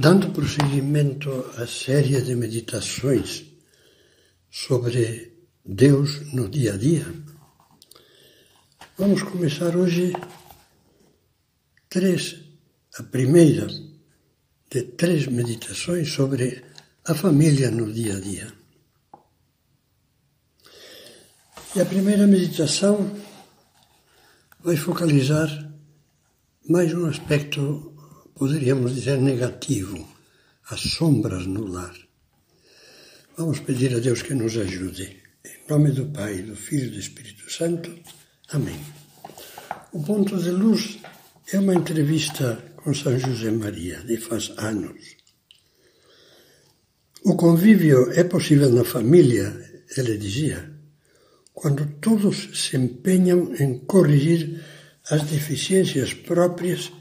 Dando prosseguimento à série de meditações sobre Deus no dia a dia, vamos começar hoje três, a primeira de três meditações sobre a família no dia a dia. E a primeira meditação vai focalizar mais um aspecto poderíamos dizer negativo, as sombras no lar. Vamos pedir a Deus que nos ajude. Em nome do Pai, do Filho e do Espírito Santo. Amém. O ponto de luz é uma entrevista com São José Maria, de faz anos. O convívio é possível na família, ele dizia, quando todos se empenham em corrigir as deficiências próprias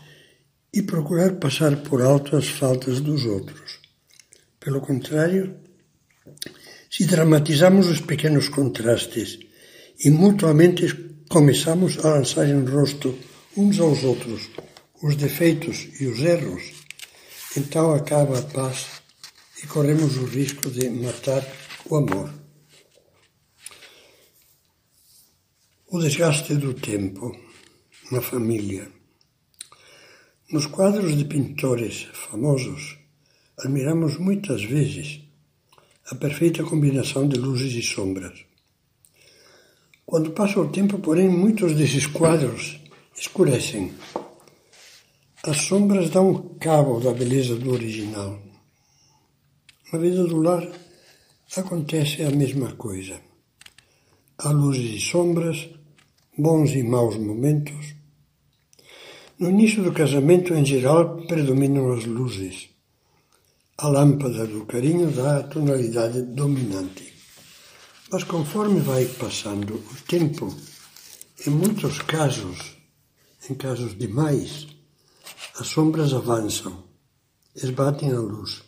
e procurar passar por alto as faltas dos outros. Pelo contrário, se dramatizamos os pequenos contrastes e mutuamente começamos a lançar em rosto uns aos outros os defeitos e os erros, então acaba a paz e corremos o risco de matar o amor. O desgaste do tempo na família nos quadros de pintores famosos, admiramos muitas vezes a perfeita combinação de luzes e sombras. Quando passa o tempo, porém, muitos desses quadros escurecem. As sombras dão cabo da beleza do original. Na vida do lar acontece a mesma coisa. Há luzes e sombras, bons e maus momentos, no início do casamento, em geral, predominam as luzes. A lâmpada do carinho dá a tonalidade dominante. Mas conforme vai passando o tempo, em muitos casos, em casos demais, as sombras avançam, esbatem a luz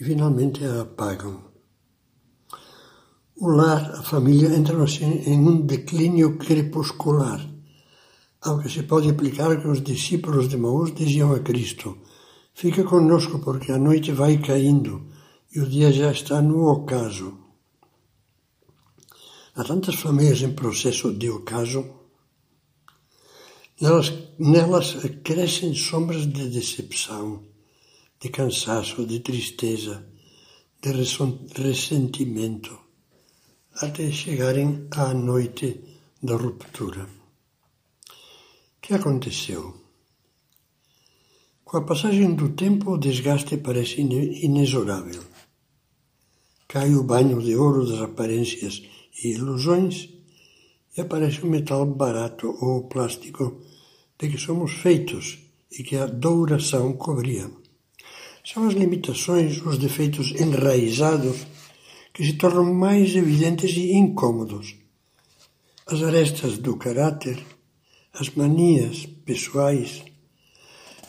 e finalmente a apagam. O lar, a família entram assim em um declínio crepuscular ao que se pode aplicar que os discípulos de Maús diziam a Cristo: Fica conosco, porque a noite vai caindo e o dia já está no ocaso. Há tantas famílias em processo de ocaso, nelas, nelas crescem sombras de decepção, de cansaço, de tristeza, de ressentimento, até chegarem à noite da ruptura que aconteceu? Com a passagem do tempo, o desgaste parece inexorável. Cai o banho de ouro das aparências e ilusões e aparece o metal barato ou plástico de que somos feitos e que a douração cobria. São as limitações, os defeitos enraizados que se tornam mais evidentes e incômodos. As arestas do caráter, as manias pessoais,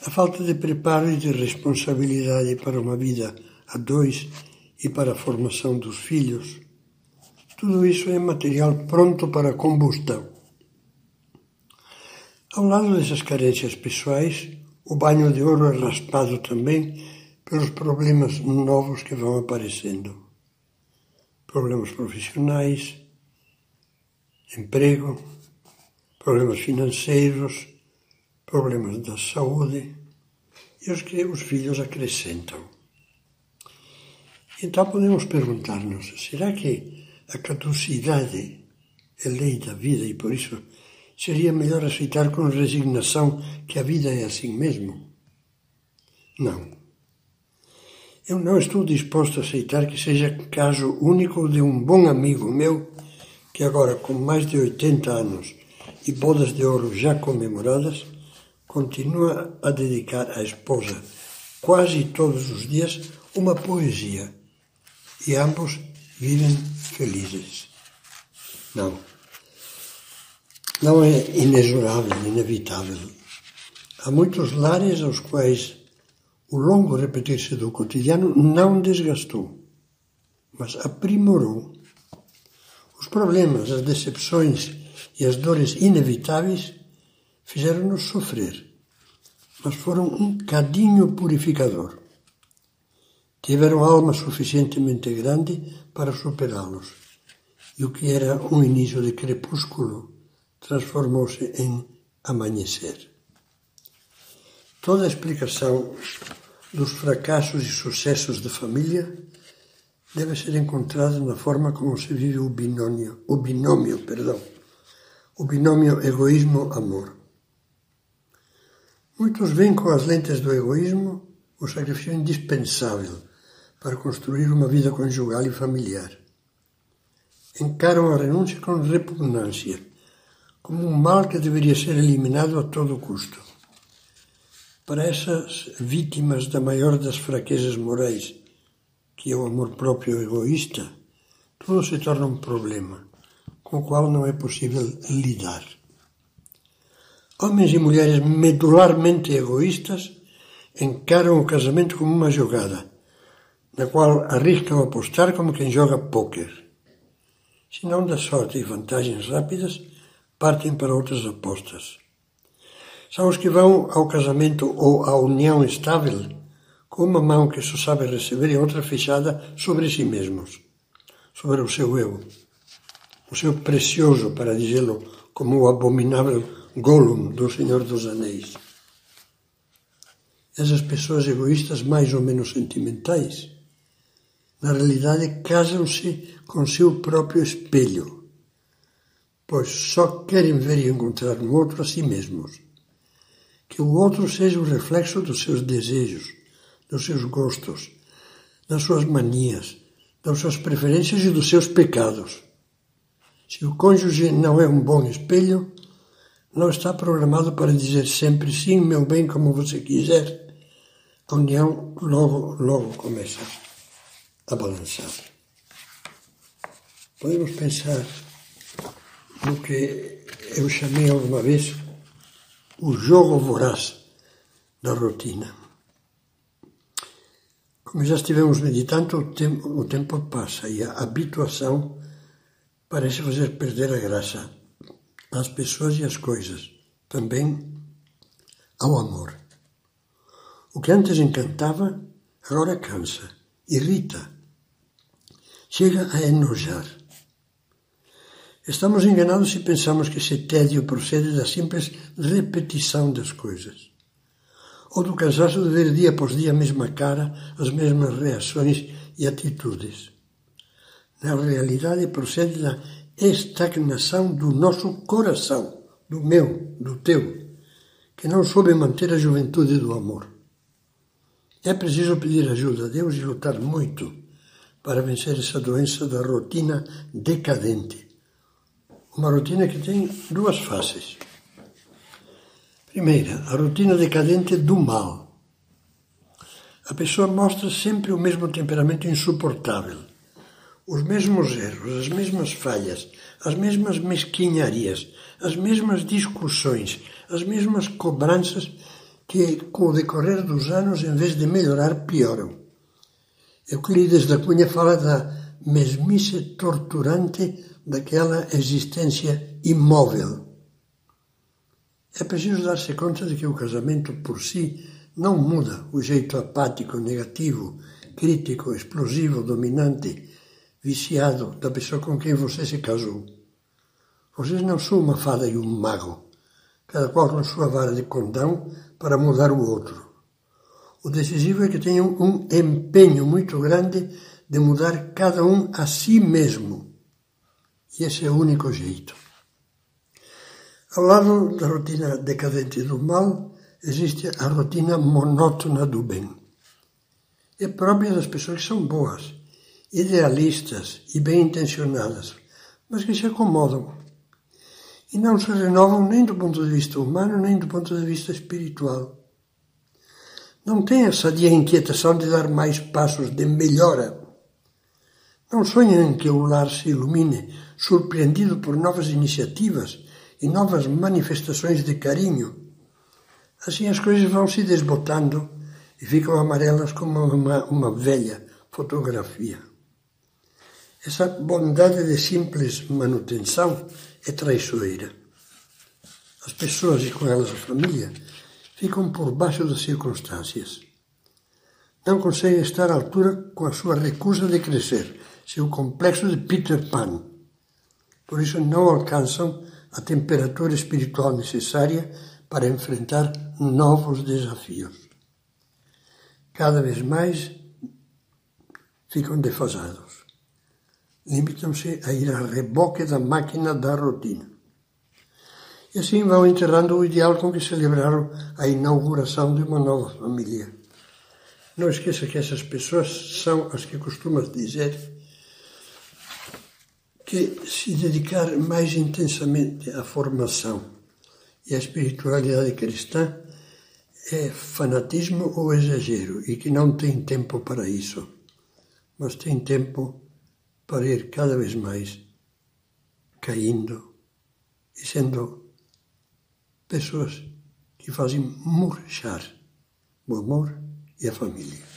a falta de preparo e de responsabilidade para uma vida a dois e para a formação dos filhos, tudo isso é material pronto para combustão. Ao lado dessas carências pessoais, o banho de ouro é raspado também pelos problemas novos que vão aparecendo. Problemas profissionais, emprego, problemas financeiros, problemas da saúde e os que os filhos acrescentam. Então podemos perguntar-nos: será que a caducidade é lei da vida e por isso seria melhor aceitar com resignação que a vida é assim mesmo? Não. Eu não estou disposto a aceitar que seja caso único de um bom amigo meu que agora, com mais de 80 anos, e bodas de ouro já comemoradas, continua a dedicar à esposa quase todos os dias uma poesia e ambos vivem felizes. Não. Não é inexorável, inevitável. Há muitos lares aos quais o longo repetir-se do cotidiano não desgastou, mas aprimorou. Os problemas, as decepções e as dores inevitáveis fizeram-nos sofrer, mas foram um cadinho purificador. tiveram alma suficientemente grande para superá-los. E o que era um início de crepúsculo transformou-se em amanhecer. Toda a explicação dos fracassos e sucessos da família deve ser encontrada na forma como se vive o binômio, o binômio, perdão, o binômio egoísmo-amor. Muitos veem com as lentes do egoísmo o sacrifício indispensável para construir uma vida conjugal e familiar. Encaram a renúncia com repugnância, como um mal que deveria ser eliminado a todo custo. Para essas vítimas da maior das fraquezas morais, que é o amor próprio egoísta, tudo se torna um problema com o qual não é possível lidar. Homens e mulheres medularmente egoístas encaram o casamento como uma jogada, na qual arriscam apostar como quem joga pôquer. Se não dá sorte e vantagens rápidas, partem para outras apostas. São os que vão ao casamento ou à união estável com uma mão que só sabe receber e outra fechada sobre si mesmos, sobre o seu eu, o seu precioso, para dizê-lo como o abominável Gollum do Senhor dos Anéis. Essas pessoas egoístas, mais ou menos sentimentais, na realidade casam-se com seu próprio espelho, pois só querem ver e encontrar no outro a si mesmos. Que o outro seja o reflexo dos seus desejos, dos seus gostos, das suas manias, das suas preferências e dos seus pecados. Se o cônjuge não é um bom espelho, não está programado para dizer sempre sim, meu bem, como você quiser. A união logo, logo começa a balançar. Podemos pensar no que eu chamei alguma vez o jogo voraz da rotina. Como já estivemos meditando, o tempo, o tempo passa e a habituação parece fazer perder a graça às pessoas e às coisas, também ao amor. O que antes encantava, agora cansa, irrita, chega a enojar. Estamos enganados se pensamos que esse tédio procede da simples repetição das coisas, ou do cansaço de ver dia após dia a mesma cara, as mesmas reações e atitudes. Na realidade, procede da estagnação do nosso coração, do meu, do teu, que não soube manter a juventude do amor. É preciso pedir ajuda a Deus e lutar muito para vencer essa doença da rotina decadente. Uma rotina que tem duas faces. Primeira, a rotina decadente do mal. A pessoa mostra sempre o mesmo temperamento insuportável os mesmos erros, as mesmas falhas, as mesmas mesquinharias, as mesmas discussões, as mesmas cobranças que, com o decorrer dos anos, em vez de melhorar, pioram. Euclides da Cunha fala da mesmice torturante daquela existência imóvel. É preciso dar-se conta de que o casamento por si não muda o jeito apático, negativo, crítico, explosivo, dominante viciado da pessoa com quem você se casou. Vocês não são uma fada e um mago, cada qual com sua vara de condão para mudar o outro. O decisivo é que tenham um empenho muito grande de mudar cada um a si mesmo. E esse é o único jeito. Ao lado da rotina decadente do mal, existe a rotina monótona do bem. É própria das pessoas que são boas idealistas e bem intencionadas, mas que se acomodam e não se renovam nem do ponto de vista humano nem do ponto de vista espiritual. Não têm essa dia inquietação de dar mais passos de melhora. Não sonham em que o lar se ilumine, surpreendido por novas iniciativas e novas manifestações de carinho. Assim as coisas vão se desbotando e ficam amarelas como uma, uma velha fotografia. Essa bondade de simples manutenção é traiçoeira. As pessoas e com elas a família ficam por baixo das circunstâncias. não conseguem estar à altura com a sua recusa de crescer, seu complexo de Peter Pan. Por isso não alcançam a temperatura espiritual necessária para enfrentar novos desafios. Cada vez mais ficam defasados. Limitam-se a ir a reboque da máquina da rotina. E assim vão enterrando o ideal com que celebraram a inauguração de uma nova família. Não esqueça que essas pessoas são as que costumas dizer que se dedicar mais intensamente à formação e à espiritualidade cristã é fanatismo ou exagero e que não tem tempo para isso, mas tem tempo para ir cada vez mais caindo e sendo pessoas que fazem murchar o amor e a família.